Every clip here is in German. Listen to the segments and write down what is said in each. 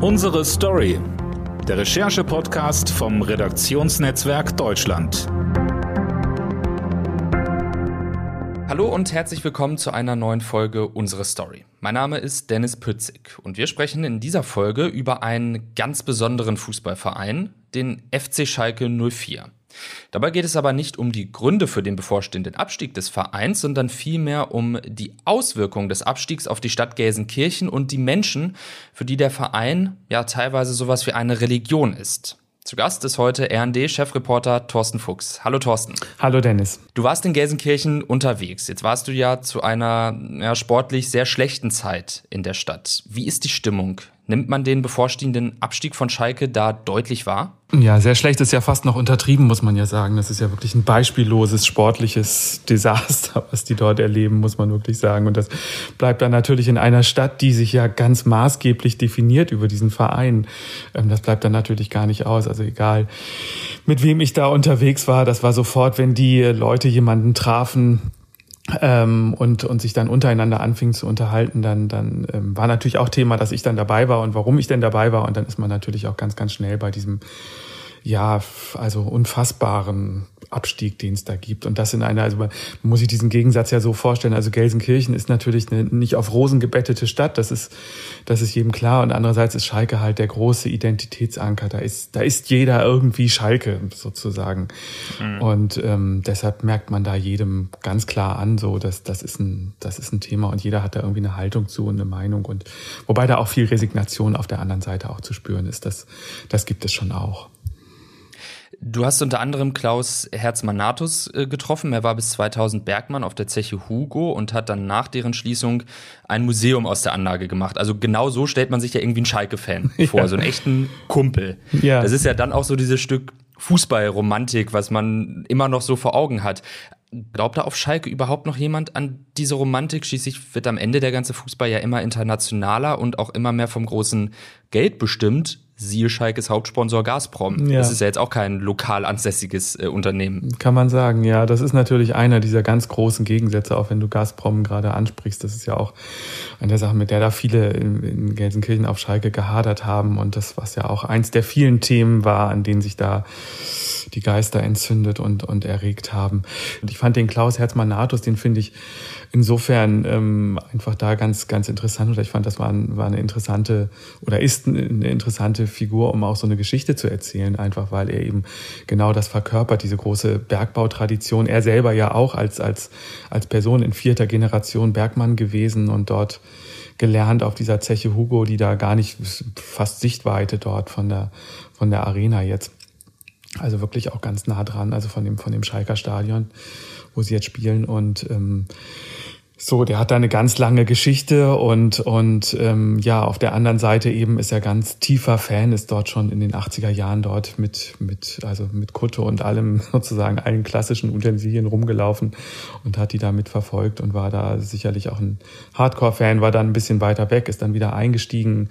Unsere Story. Der Recherche-Podcast vom Redaktionsnetzwerk Deutschland. Hallo und herzlich willkommen zu einer neuen Folge Unsere Story. Mein Name ist Dennis Pützig und wir sprechen in dieser Folge über einen ganz besonderen Fußballverein, den FC Schalke 04. Dabei geht es aber nicht um die Gründe für den bevorstehenden Abstieg des Vereins, sondern vielmehr um die Auswirkungen des Abstiegs auf die Stadt Gelsenkirchen und die Menschen, für die der Verein ja teilweise sowas wie eine Religion ist. Zu Gast ist heute RD-Chefreporter Thorsten Fuchs. Hallo Thorsten. Hallo Dennis. Du warst in Gelsenkirchen unterwegs. Jetzt warst du ja zu einer ja, sportlich sehr schlechten Zeit in der Stadt. Wie ist die Stimmung Nimmt man den bevorstehenden Abstieg von Schalke da deutlich wahr? Ja, sehr schlecht ist ja fast noch untertrieben, muss man ja sagen. Das ist ja wirklich ein beispielloses sportliches Desaster, was die dort erleben, muss man wirklich sagen. Und das bleibt dann natürlich in einer Stadt, die sich ja ganz maßgeblich definiert über diesen Verein. Ähm, das bleibt dann natürlich gar nicht aus. Also egal, mit wem ich da unterwegs war, das war sofort, wenn die Leute jemanden trafen, ähm, und, und sich dann untereinander anfing zu unterhalten, dann, dann ähm, war natürlich auch Thema, dass ich dann dabei war und warum ich denn dabei war. Und dann ist man natürlich auch ganz, ganz schnell bei diesem, ja, also unfassbaren Abstieg, den es da gibt. Und das in einer, also man muss sich diesen Gegensatz ja so vorstellen. Also Gelsenkirchen ist natürlich eine nicht auf Rosen gebettete Stadt, das ist, das ist jedem klar. Und andererseits ist Schalke halt der große Identitätsanker. Da ist, da ist jeder irgendwie Schalke sozusagen. Mhm. Und ähm, deshalb merkt man da jedem ganz klar an, so dass das ist ein, das ist ein Thema und jeder hat da irgendwie eine Haltung zu und eine Meinung. Und wobei da auch viel Resignation auf der anderen Seite auch zu spüren ist. Das, das gibt es schon auch. Du hast unter anderem Klaus Herzmann-Natus äh, getroffen. Er war bis 2000 Bergmann auf der Zeche Hugo und hat dann nach deren Schließung ein Museum aus der Anlage gemacht. Also genau so stellt man sich ja irgendwie einen Schalke-Fan vor, ja. so einen echten Kumpel. Ja. Das ist ja dann auch so dieses Stück Fußballromantik, was man immer noch so vor Augen hat. Glaubt da auf Schalke überhaupt noch jemand an diese Romantik? Schließlich wird am Ende der ganze Fußball ja immer internationaler und auch immer mehr vom großen Geld bestimmt siehe Schalkes Hauptsponsor Gazprom. Ja. Das ist ja jetzt auch kein lokal ansässiges äh, Unternehmen. Kann man sagen, ja. Das ist natürlich einer dieser ganz großen Gegensätze, auch wenn du Gazprom gerade ansprichst. Das ist ja auch eine Sache, mit der da viele in, in Gelsenkirchen auf Schalke gehadert haben und das, was ja auch eins der vielen Themen war, an denen sich da die Geister entzündet und, und erregt haben. Und ich fand den Klaus Herzmann-Natus, den finde ich insofern ähm, einfach da ganz, ganz interessant. Oder ich fand, das war, war eine interessante oder ist eine interessante Figur, um auch so eine Geschichte zu erzählen, einfach weil er eben genau das verkörpert, diese große Bergbautradition. Er selber ja auch als, als, als Person in vierter Generation Bergmann gewesen und dort gelernt auf dieser Zeche Hugo, die da gar nicht fast Sichtweite dort von der, von der Arena jetzt. Also wirklich auch ganz nah dran, also von dem, von dem Schalker Stadion, wo sie jetzt spielen. Und ähm, so, der hat da eine ganz lange Geschichte und, und ähm, ja, auf der anderen Seite eben ist er ganz tiefer Fan, ist dort schon in den 80er Jahren dort mit, mit, also mit Kutte und allem sozusagen allen klassischen Utensilien rumgelaufen und hat die da mit verfolgt und war da sicherlich auch ein Hardcore-Fan, war dann ein bisschen weiter weg, ist dann wieder eingestiegen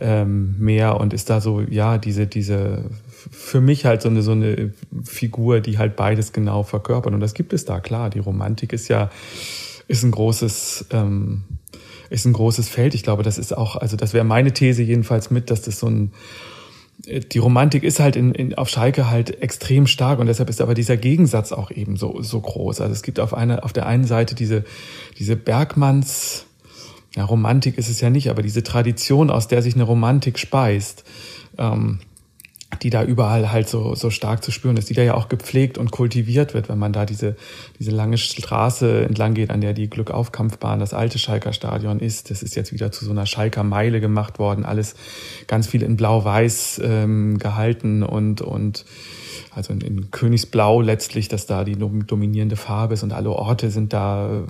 ähm, mehr und ist da so, ja, diese, diese für mich halt so eine, so eine Figur, die halt beides genau verkörpert. Und das gibt es da, klar. Die Romantik ist ja, ist ein großes, ähm, ist ein großes Feld. Ich glaube, das ist auch, also das wäre meine These jedenfalls mit, dass das so ein, die Romantik ist halt in, in, auf Schalke halt extrem stark und deshalb ist aber dieser Gegensatz auch eben so, so groß. Also es gibt auf einer, auf der einen Seite diese, diese Bergmanns, ja, Romantik ist es ja nicht, aber diese Tradition, aus der sich eine Romantik speist, ähm, die da überall halt so, so stark zu spüren ist, die da ja auch gepflegt und kultiviert wird, wenn man da diese, diese lange Straße entlang geht, an der die Glückaufkampfbahn, das alte Schalker Stadion ist. Das ist jetzt wieder zu so einer Schalker Meile gemacht worden, alles ganz viel in Blau-Weiß ähm, gehalten und, und also in, in Königsblau letztlich, dass da die dominierende Farbe ist und alle Orte sind da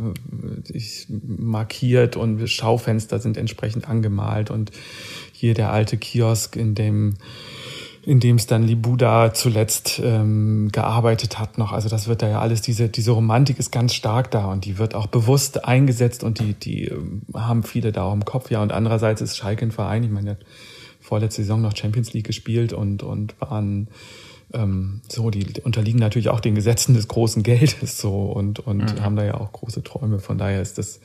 äh, markiert und Schaufenster sind entsprechend angemalt und hier der alte Kiosk, in dem in dem es dann Libuda zuletzt ähm, gearbeitet hat noch. Also das wird da ja alles, diese, diese Romantik ist ganz stark da und die wird auch bewusst eingesetzt und die, die ähm, haben viele da auch im Kopf. Ja, und andererseits ist Schalke ein Verein, ich meine, vorletzte Saison noch Champions League gespielt und, und waren ähm, so, die unterliegen natürlich auch den Gesetzen des großen Geldes so und, und mhm. haben da ja auch große Träume. Von daher ist das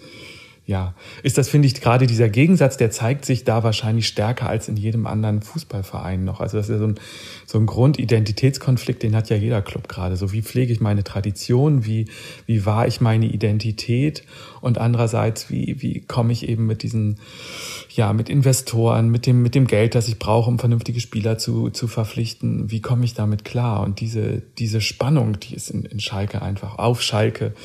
ja, ist das, finde ich, gerade dieser Gegensatz, der zeigt sich da wahrscheinlich stärker als in jedem anderen Fußballverein noch. Also das ist ja so ein, so ein Grundidentitätskonflikt, den hat ja jeder Club gerade. So wie pflege ich meine Tradition, wie, wie wahr ich meine Identität und andererseits, wie, wie komme ich eben mit diesen, ja, mit Investoren, mit dem, mit dem Geld, das ich brauche, um vernünftige Spieler zu, zu verpflichten, wie komme ich damit klar? Und diese, diese Spannung, die ist in, in Schalke einfach, auf Schalke.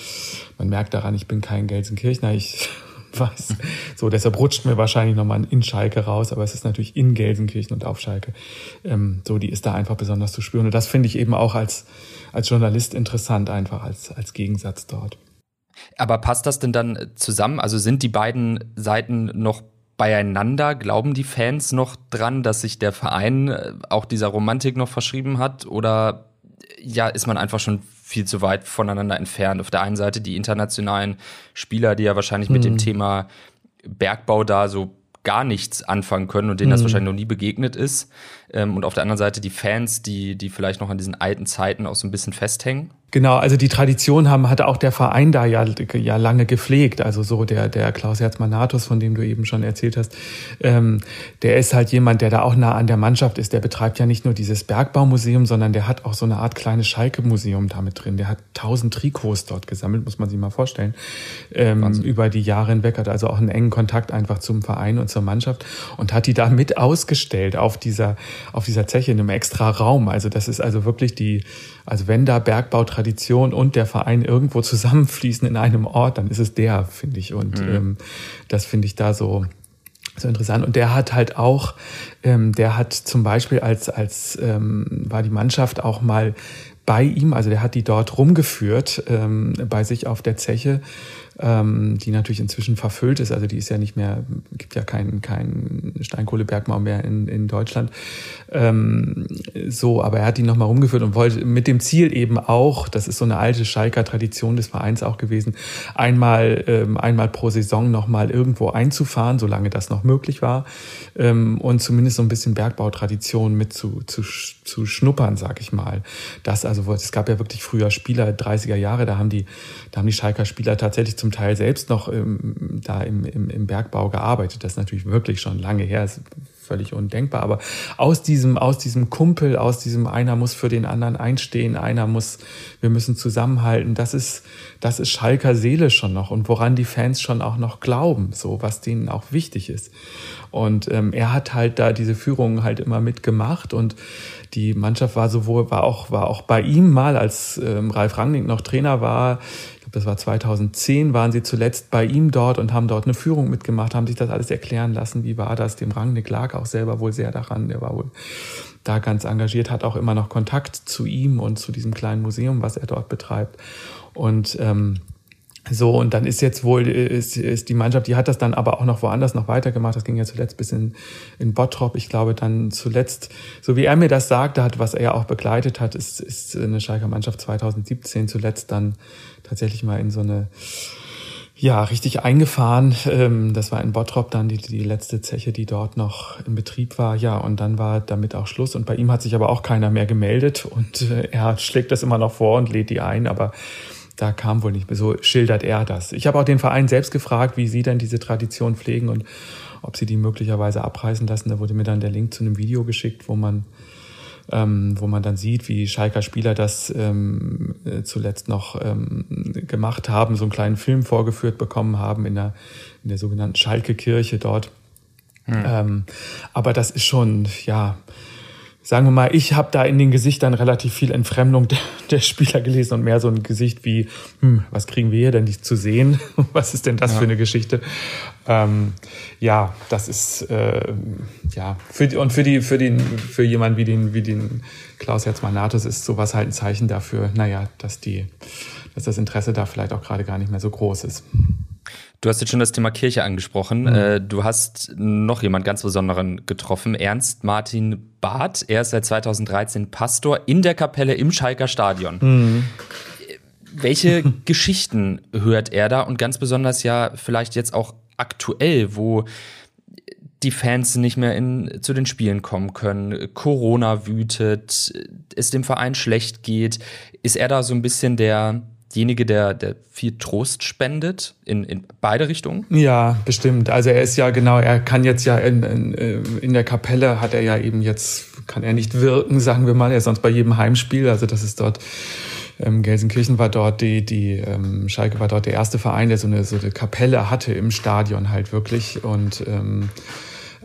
Man merkt daran, ich bin kein Gelsenkirchner, ich weiß. So, deshalb rutscht mir wahrscheinlich nochmal ein in Schalke raus, aber es ist natürlich in Gelsenkirchen und auf Schalke. Ähm, so, die ist da einfach besonders zu spüren. Und das finde ich eben auch als, als Journalist interessant, einfach als, als Gegensatz dort. Aber passt das denn dann zusammen? Also sind die beiden Seiten noch beieinander? Glauben die Fans noch dran, dass sich der Verein äh, auch dieser Romantik noch verschrieben hat? Oder ja, ist man einfach schon viel zu weit voneinander entfernt? Auf der einen Seite die internationalen Spieler, die ja wahrscheinlich mhm. mit dem hm. Thema Bergbau da so gar nichts anfangen können und denen das hm. wahrscheinlich noch nie begegnet ist. Ähm, und auf der anderen Seite die Fans, die, die vielleicht noch an diesen alten Zeiten auch so ein bisschen festhängen. Genau, also die Tradition haben, hatte auch der Verein da ja, ja lange gepflegt. Also so der, der Klaus Herzmann-Natus, von dem du eben schon erzählt hast, ähm, der ist halt jemand, der da auch nah an der Mannschaft ist. Der betreibt ja nicht nur dieses Bergbaumuseum, sondern der hat auch so eine Art kleines Schalke-Museum damit drin. Der hat tausend Trikots dort gesammelt, muss man sich mal vorstellen, ähm, über die Jahre hinweg. Hat also auch einen engen Kontakt einfach zum Verein und zur Mannschaft und hat die da mit ausgestellt auf dieser, auf dieser Zeche in einem extra Raum. Also das ist also wirklich die, also wenn da Bergbautradition und der Verein irgendwo zusammenfließen in einem Ort, dann ist es der, finde ich. Und mhm. ähm, das finde ich da so, so interessant. Und der hat halt auch, ähm, der hat zum Beispiel als, als ähm, war die Mannschaft auch mal bei ihm, also der hat die dort rumgeführt ähm, bei sich auf der Zeche ähm, die natürlich inzwischen verfüllt ist. Also die ist ja nicht mehr, gibt ja keinen kein Steinkohlebergbau mehr in, in Deutschland. Ähm, so, aber er hat die nochmal rumgeführt und wollte mit dem Ziel eben auch, das ist so eine alte Schalker Tradition des Vereins auch gewesen, einmal, ähm, einmal pro Saison nochmal irgendwo einzufahren, solange das noch möglich war, ähm, und zumindest so ein bisschen Bergbautradition mit zu, zu, zu schnuppern, sag ich mal. Das also, es gab ja wirklich früher Spieler, 30er Jahre, da haben die, da haben die Schalker Spieler tatsächlich zum Teil selbst noch ähm, da im, im, im Bergbau gearbeitet. Das ist natürlich wirklich schon lange her, ist völlig undenkbar. Aber aus diesem, aus diesem Kumpel, aus diesem einer muss für den anderen einstehen, einer muss, wir müssen zusammenhalten, das ist, das ist Schalker Seele schon noch und woran die Fans schon auch noch glauben, so was denen auch wichtig ist. Und ähm, er hat halt da diese Führungen halt immer mitgemacht und die Mannschaft war sowohl, war auch, war auch bei ihm mal, als ähm, Ralf Rangnick noch Trainer war, das war 2010, waren sie zuletzt bei ihm dort und haben dort eine Führung mitgemacht, haben sich das alles erklären lassen, wie war das. Dem Rangnick lag auch selber wohl sehr daran, der war wohl da ganz engagiert, hat auch immer noch Kontakt zu ihm und zu diesem kleinen Museum, was er dort betreibt. Und ähm, so, und dann ist jetzt wohl, ist, ist die Mannschaft, die hat das dann aber auch noch woanders noch weitergemacht. Das ging ja zuletzt bis in, in Bottrop. Ich glaube, dann zuletzt, so wie er mir das sagte hat, was er auch begleitet hat, ist, ist eine Schalker Mannschaft 2017 zuletzt dann tatsächlich mal in so eine, ja, richtig eingefahren. Ähm, das war in Bottrop dann die, die letzte Zeche, die dort noch in Betrieb war. Ja, und dann war damit auch Schluss. Und bei ihm hat sich aber auch keiner mehr gemeldet. Und äh, er schlägt das immer noch vor und lädt die ein. Aber da kam wohl nicht mehr. So schildert er das. Ich habe auch den Verein selbst gefragt, wie sie denn diese Tradition pflegen und ob sie die möglicherweise abreißen lassen. Da wurde mir dann der Link zu einem Video geschickt, wo man ähm, wo man dann sieht, wie Schalker Spieler das ähm, äh, zuletzt noch ähm, gemacht haben, so einen kleinen Film vorgeführt bekommen haben in der, in der sogenannten Schalke Kirche dort. Hm. Ähm, aber das ist schon, ja, sagen wir mal, ich habe da in den Gesichtern relativ viel Entfremdung der, der, Spieler gelesen und mehr so ein Gesicht wie, hm, was kriegen wir hier denn nicht zu sehen? was ist denn das ja. für eine Geschichte? Ähm, ja, das ist äh, ja für und für die für den für jemanden wie den wie den Klaus Herzmann-Natus ist sowas halt ein Zeichen dafür, naja, dass die dass das Interesse da vielleicht auch gerade gar nicht mehr so groß ist. Du hast jetzt schon das Thema Kirche angesprochen. Mhm. Äh, du hast noch jemand ganz Besonderen getroffen, Ernst Martin Barth. Er ist seit 2013 Pastor in der Kapelle im Schalker Stadion. Mhm. Welche Geschichten hört er da und ganz besonders ja vielleicht jetzt auch aktuell, wo die Fans nicht mehr in, zu den Spielen kommen können, Corona wütet, es dem Verein schlecht geht, ist er da so ein bisschen der derjenige, der, der viel Trost spendet in, in beide Richtungen? Ja, bestimmt. Also er ist ja genau, er kann jetzt ja in, in, in der Kapelle hat er ja eben jetzt, kann er nicht wirken, sagen wir mal, er ist sonst bei jedem Heimspiel. Also das ist dort ähm, Gelsenkirchen war dort die, die ähm, Schalke war dort der erste Verein, der so eine, so eine Kapelle hatte im Stadion halt wirklich. Und ähm,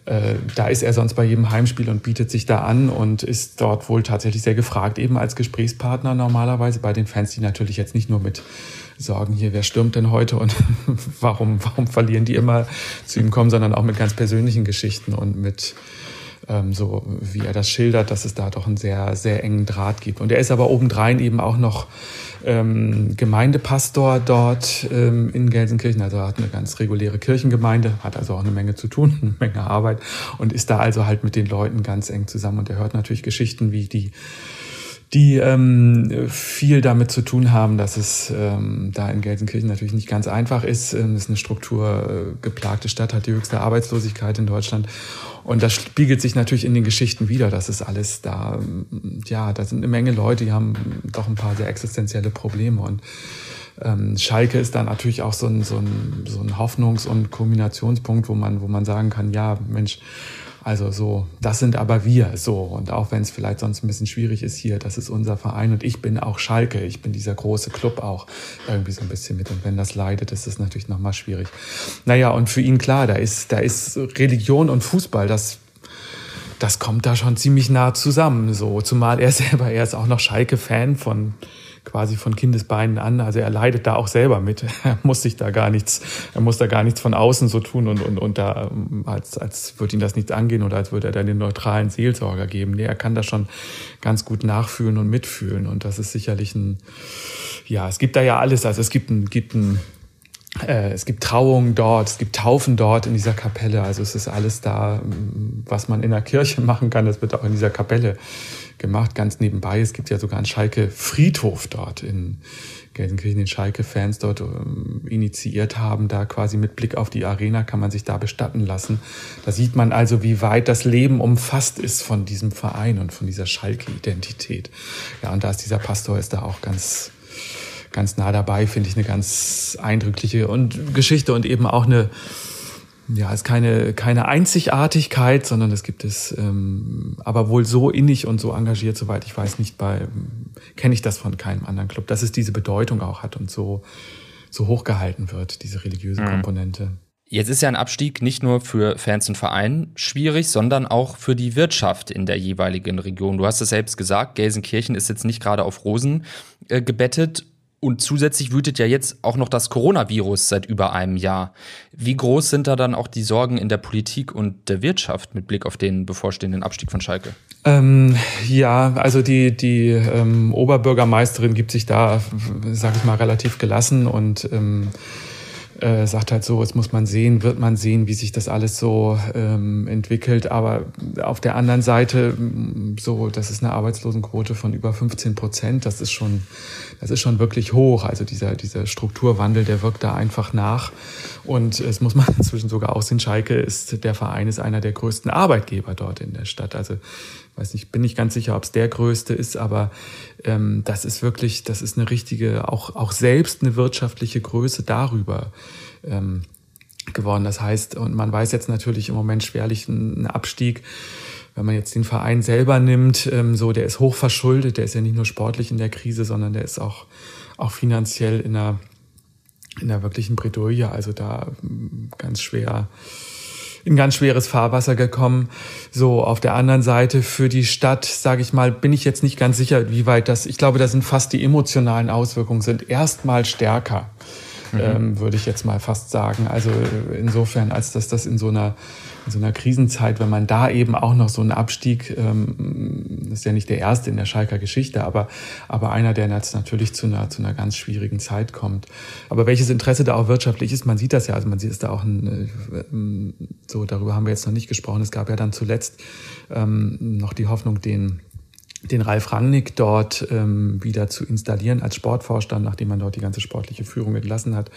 äh, da ist er sonst bei jedem Heimspiel und bietet sich da an und ist dort wohl tatsächlich sehr gefragt, eben als Gesprächspartner normalerweise. Bei den Fans, die natürlich jetzt nicht nur mit Sorgen hier, wer stürmt denn heute und warum, warum verlieren die immer zu ihm kommen, sondern auch mit ganz persönlichen Geschichten und mit ähm, so wie er das schildert, dass es da doch einen sehr, sehr engen Draht gibt. Und er ist aber obendrein eben auch noch ähm, Gemeindepastor dort ähm, in Gelsenkirchen, also hat eine ganz reguläre Kirchengemeinde, hat also auch eine Menge zu tun, eine Menge Arbeit und ist da also halt mit den Leuten ganz eng zusammen und er hört natürlich Geschichten wie die die ähm, viel damit zu tun haben, dass es ähm, da in Gelsenkirchen natürlich nicht ganz einfach ist. Ähm, es ist eine strukturgeplagte äh, Stadt, hat die höchste Arbeitslosigkeit in Deutschland. Und das spiegelt sich natürlich in den Geschichten wieder. Das ist alles da. Ja, da sind eine Menge Leute, die haben doch ein paar sehr existenzielle Probleme. Und ähm, Schalke ist dann natürlich auch so ein, so ein, so ein Hoffnungs- und Kombinationspunkt, wo man, wo man sagen kann, ja, Mensch, also so, das sind aber wir so. Und auch wenn es vielleicht sonst ein bisschen schwierig ist hier, das ist unser Verein und ich bin auch Schalke. Ich bin dieser große Club auch irgendwie so ein bisschen mit. Und wenn das leidet, ist das natürlich nochmal schwierig. Naja, und für ihn klar, da ist, da ist Religion und Fußball, das das kommt da schon ziemlich nah zusammen. So, zumal er selber, er ist auch noch Schalke-Fan von quasi von Kindesbeinen an. Also er leidet da auch selber mit. Er muss sich da gar nichts, er muss da gar nichts von außen so tun und, und, und da, ähm, als, als würde ihn das nichts angehen oder als würde er da den neutralen Seelsorger geben. Nee, er kann da schon ganz gut nachfühlen und mitfühlen. Und das ist sicherlich ein, ja, es gibt da ja alles. Also es gibt ein, gibt ein, es gibt Trauungen dort, es gibt Taufen dort in dieser Kapelle. Also es ist alles da, was man in der Kirche machen kann. Das wird auch in dieser Kapelle gemacht, ganz nebenbei. Es gibt ja sogar einen Schalke-Friedhof dort in Gelsenkirchen, den Schalke-Fans dort ähm, initiiert haben. Da quasi mit Blick auf die Arena kann man sich da bestatten lassen. Da sieht man also, wie weit das Leben umfasst ist von diesem Verein und von dieser Schalke-Identität. Ja, und da ist dieser Pastor ist da auch ganz ganz nah dabei, finde ich eine ganz eindrückliche und Geschichte und eben auch eine ja, ist keine, keine Einzigartigkeit, sondern es gibt es ähm, aber wohl so innig und so engagiert, soweit ich weiß, nicht bei, kenne ich das von keinem anderen Club, dass es diese Bedeutung auch hat und so, so hochgehalten wird, diese religiöse mhm. Komponente. Jetzt ist ja ein Abstieg nicht nur für Fans und Verein schwierig, sondern auch für die Wirtschaft in der jeweiligen Region. Du hast es selbst gesagt, Gelsenkirchen ist jetzt nicht gerade auf Rosen äh, gebettet und zusätzlich wütet ja jetzt auch noch das Coronavirus seit über einem Jahr. Wie groß sind da dann auch die Sorgen in der Politik und der Wirtschaft mit Blick auf den bevorstehenden Abstieg von Schalke? Ähm, ja, also die, die ähm, Oberbürgermeisterin gibt sich da, sag ich mal, relativ gelassen und ähm, äh, sagt halt so, jetzt muss man sehen, wird man sehen, wie sich das alles so ähm, entwickelt. Aber auf der anderen Seite, mm, so, das ist eine Arbeitslosenquote von über 15 Prozent. Das ist schon, das ist schon wirklich hoch. Also dieser, dieser Strukturwandel, der wirkt da einfach nach. Und es muss man inzwischen sogar auch sehen, Schalke ist, der Verein ist einer der größten Arbeitgeber dort in der Stadt. Also weiß nicht, bin nicht ganz sicher, ob es der größte ist, aber ähm, das ist wirklich, das ist eine richtige, auch, auch selbst eine wirtschaftliche Größe darüber ähm, geworden. Das heißt, und man weiß jetzt natürlich im Moment schwerlich einen Abstieg, wenn man jetzt den Verein selber nimmt, ähm, so, der ist hoch verschuldet, der ist ja nicht nur sportlich in der Krise, sondern der ist auch, auch finanziell in einer, in einer wirklichen Bredouille, also da ganz schwer in ganz schweres Fahrwasser gekommen. So, auf der anderen Seite für die Stadt, sage ich mal, bin ich jetzt nicht ganz sicher, wie weit das, ich glaube, da sind fast die emotionalen Auswirkungen sind erstmal stärker. Mhm. Ähm, würde ich jetzt mal fast sagen. Also insofern, als dass das in so einer in so einer Krisenzeit, wenn man da eben auch noch so einen Abstieg, ähm, ist ja nicht der erste in der Schalker Geschichte, aber, aber einer, der jetzt natürlich zu einer, zu einer ganz schwierigen Zeit kommt. Aber welches Interesse da auch wirtschaftlich ist, man sieht das ja, also man sieht es da auch, ein, äh, so darüber haben wir jetzt noch nicht gesprochen. Es gab ja dann zuletzt ähm, noch die Hoffnung, den den Ralf Rangnick dort ähm, wieder zu installieren als Sportvorstand, nachdem man dort die ganze sportliche Führung entlassen hat,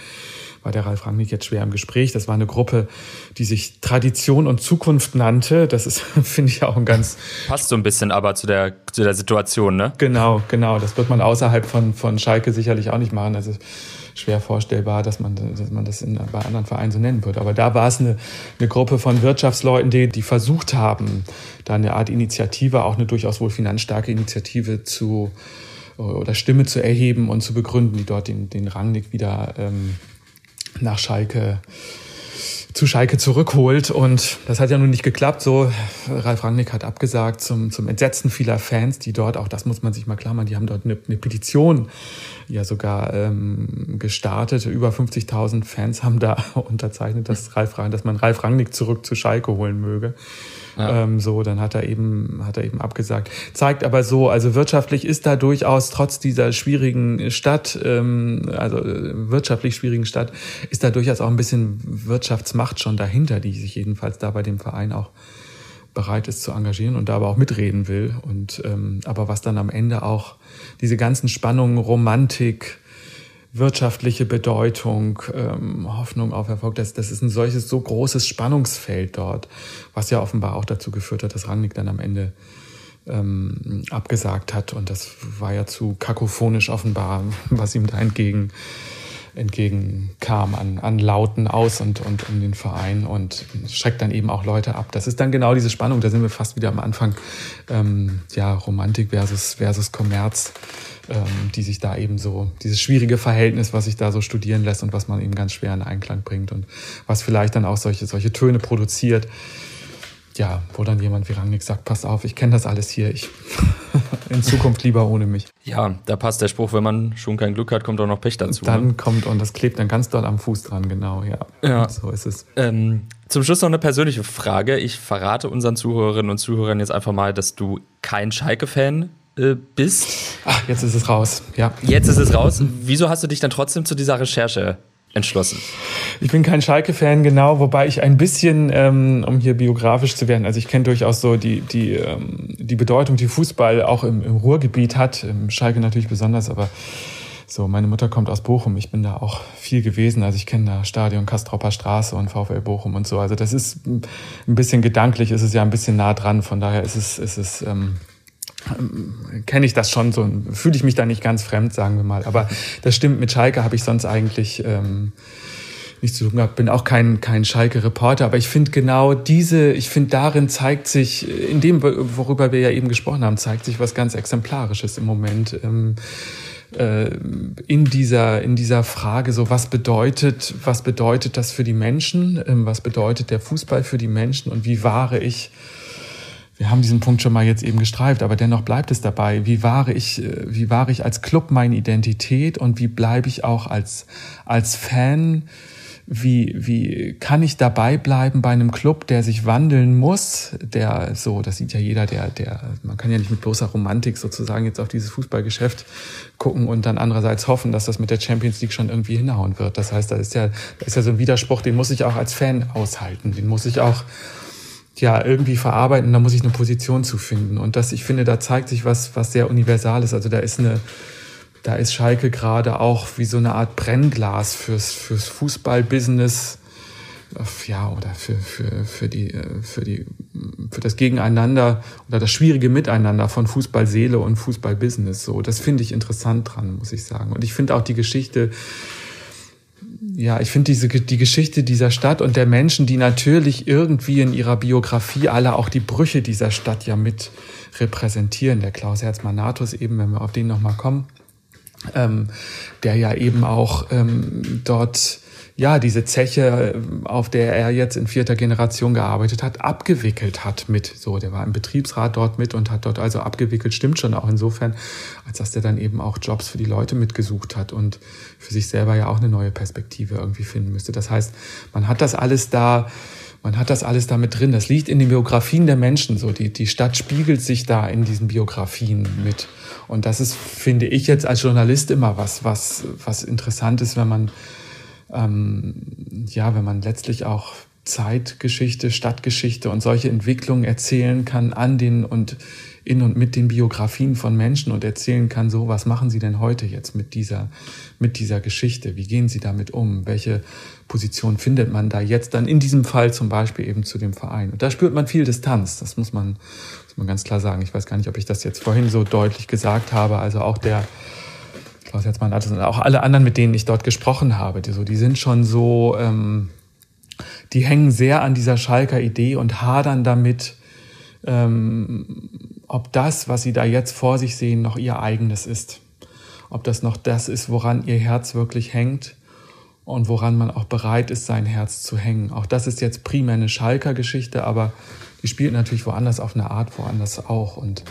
war der Ralf Rangnick jetzt schwer im Gespräch. Das war eine Gruppe, die sich Tradition und Zukunft nannte. Das ist, finde ich, auch ein ganz... Passt so ein bisschen aber zu der, zu der Situation, ne? Genau, genau. Das wird man außerhalb von, von Schalke sicherlich auch nicht machen. Also schwer vorstellbar, dass man, dass man das in, bei anderen Vereinen so nennen würde. Aber da war es eine, eine Gruppe von Wirtschaftsleuten, die, die versucht haben, da eine Art Initiative, auch eine durchaus wohl finanzstarke Initiative zu oder Stimme zu erheben und zu begründen, die dort den, den Rangnick wieder ähm, nach Schalke zu Schalke zurückholt. Und das hat ja nun nicht geklappt. So, Ralf Rangnick hat abgesagt zum, zum Entsetzen vieler Fans, die dort, auch das muss man sich mal klar machen, die haben dort eine, eine Petition ja sogar ähm, gestartet. Über 50.000 Fans haben da unterzeichnet, dass, Ralf, dass man Ralf Rangnick zurück zu Schalke holen möge. Ja. Ähm, so, dann hat er eben, hat er eben abgesagt. Zeigt aber so, also wirtschaftlich ist da durchaus trotz dieser schwierigen Stadt, ähm, also äh, wirtschaftlich schwierigen Stadt, ist da durchaus auch ein bisschen Wirtschaftsmacht schon dahinter, die sich jedenfalls da bei dem Verein auch bereit ist zu engagieren und da aber auch mitreden will. Und ähm, aber was dann am Ende auch diese ganzen Spannungen, Romantik, wirtschaftliche Bedeutung, ähm, Hoffnung auf Erfolg. Das, das ist ein solches so großes Spannungsfeld dort, was ja offenbar auch dazu geführt hat, dass Rangnick dann am Ende ähm, abgesagt hat. Und das war ja zu kakophonisch offenbar, was ihm da entgegen entgegenkam an, an Lauten aus und, und um den Verein und schreckt dann eben auch Leute ab. Das ist dann genau diese Spannung, da sind wir fast wieder am Anfang, ähm, ja, Romantik versus, versus Kommerz ähm, die sich da eben so, dieses schwierige Verhältnis, was sich da so studieren lässt und was man eben ganz schwer in Einklang bringt und was vielleicht dann auch solche, solche Töne produziert. Ja, wo dann jemand wie Rangnick sagt, pass auf, ich kenne das alles hier, ich in Zukunft lieber ohne mich. Ja, da passt der Spruch, wenn man schon kein Glück hat, kommt auch noch Pech dazu. Dann ne? kommt, und das klebt dann ganz doll am Fuß dran, genau, ja. Ja. So ist es. Ähm, zum Schluss noch eine persönliche Frage. Ich verrate unseren Zuhörerinnen und Zuhörern jetzt einfach mal, dass du kein Schalke-Fan äh, bist. Ach, jetzt ist es raus, ja. Jetzt ist es raus. Wieso hast du dich dann trotzdem zu dieser Recherche entschlossen? Ich bin kein Schalke-Fan, genau, wobei ich ein bisschen, ähm, um hier biografisch zu werden, also ich kenne durchaus so die, die, ähm, die Bedeutung, die Fußball auch im, im Ruhrgebiet hat, im Schalke natürlich besonders, aber so, meine Mutter kommt aus Bochum, ich bin da auch viel gewesen, also ich kenne da Stadion Kastropper Straße und VfL Bochum und so, also das ist ein bisschen gedanklich, ist es ja ein bisschen nah dran, von daher ist es, ist es ähm, kenne ich das schon so, fühle ich mich da nicht ganz fremd, sagen wir mal. Aber das stimmt, mit Schalke habe ich sonst eigentlich ähm, nichts zu tun gehabt. Bin auch kein, kein Schalke-Reporter, aber ich finde genau diese, ich finde darin zeigt sich, in dem, worüber wir ja eben gesprochen haben, zeigt sich was ganz Exemplarisches im Moment. Ähm, äh, in dieser, in dieser Frage, so was bedeutet, was bedeutet das für die Menschen? Ähm, was bedeutet der Fußball für die Menschen? Und wie wahre ich wir haben diesen Punkt schon mal jetzt eben gestreift, aber dennoch bleibt es dabei. Wie wahre ich, äh, wie wahre ich als Club meine Identität und wie bleibe ich auch als, als Fan? Wie, wie kann ich dabei bleiben bei einem Club, der sich wandeln muss? Der so, das sieht ja jeder, der, der, man kann ja nicht mit bloßer Romantik sozusagen jetzt auf dieses Fußballgeschäft gucken und dann andererseits hoffen, dass das mit der Champions League schon irgendwie hinhauen wird. Das heißt, da ist ja, da ist ja so ein Widerspruch, den muss ich auch als Fan aushalten. Den muss ich auch, ja irgendwie verarbeiten, da muss ich eine Position zu finden. Und das, ich finde, da zeigt sich was, was sehr Universales. Also da ist eine, da ist Schalke gerade auch wie so eine Art Brennglas fürs, fürs Fußballbusiness, ja, oder für, für, für die, für die, für das Gegeneinander oder das schwierige Miteinander von Fußballseele und Fußballbusiness. So, das finde ich interessant dran, muss ich sagen. Und ich finde auch die Geschichte, ja, ich finde diese die Geschichte dieser Stadt und der Menschen, die natürlich irgendwie in ihrer Biografie alle auch die Brüche dieser Stadt ja mit repräsentieren. Der Klaus Herzmann-Natus eben, wenn wir auf den nochmal kommen, ähm, der ja eben auch ähm, dort ja, diese Zeche, auf der er jetzt in vierter Generation gearbeitet hat, abgewickelt hat mit. So, der war im Betriebsrat dort mit und hat dort also abgewickelt. Stimmt schon auch insofern, als dass der dann eben auch Jobs für die Leute mitgesucht hat und für sich selber ja auch eine neue Perspektive irgendwie finden müsste. Das heißt, man hat das alles da, man hat das alles da mit drin. Das liegt in den Biografien der Menschen so. Die, die Stadt spiegelt sich da in diesen Biografien mit. Und das ist, finde ich jetzt als Journalist immer was, was, was interessant ist, wenn man ähm, ja, wenn man letztlich auch Zeitgeschichte, Stadtgeschichte und solche Entwicklungen erzählen kann an den und in und mit den Biografien von Menschen und erzählen kann, so, was machen Sie denn heute jetzt mit dieser, mit dieser Geschichte? Wie gehen Sie damit um? Welche Position findet man da jetzt dann in diesem Fall zum Beispiel eben zu dem Verein? Und da spürt man viel Distanz. Das muss man, muss man ganz klar sagen. Ich weiß gar nicht, ob ich das jetzt vorhin so deutlich gesagt habe. Also auch der, Klaus Herzmann, also auch alle anderen, mit denen ich dort gesprochen habe, die, so, die sind schon so, ähm, die hängen sehr an dieser Schalker Idee und hadern damit, ähm, ob das, was sie da jetzt vor sich sehen, noch ihr eigenes ist. Ob das noch das ist, woran ihr Herz wirklich hängt und woran man auch bereit ist, sein Herz zu hängen. Auch das ist jetzt primär eine Schalker Geschichte, aber die spielt natürlich woanders auf eine Art, woanders auch. Und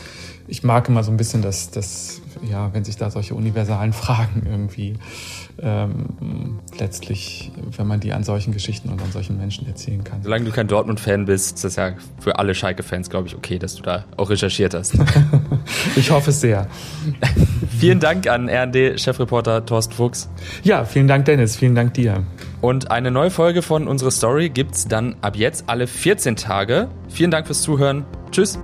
ich mag immer so ein bisschen, dass, dass ja, wenn sich da solche universalen Fragen irgendwie ähm, letztlich, wenn man die an solchen Geschichten und an solchen Menschen erzählen kann. Solange du kein Dortmund-Fan bist, ist das ja für alle Schalke-Fans, glaube ich, okay, dass du da auch recherchiert hast. ich hoffe es sehr. vielen Dank an RND-Chefreporter Thorsten Fuchs. Ja, vielen Dank, Dennis. Vielen Dank dir. Und eine neue Folge von unserer Story gibt es dann ab jetzt alle 14 Tage. Vielen Dank fürs Zuhören. Tschüss.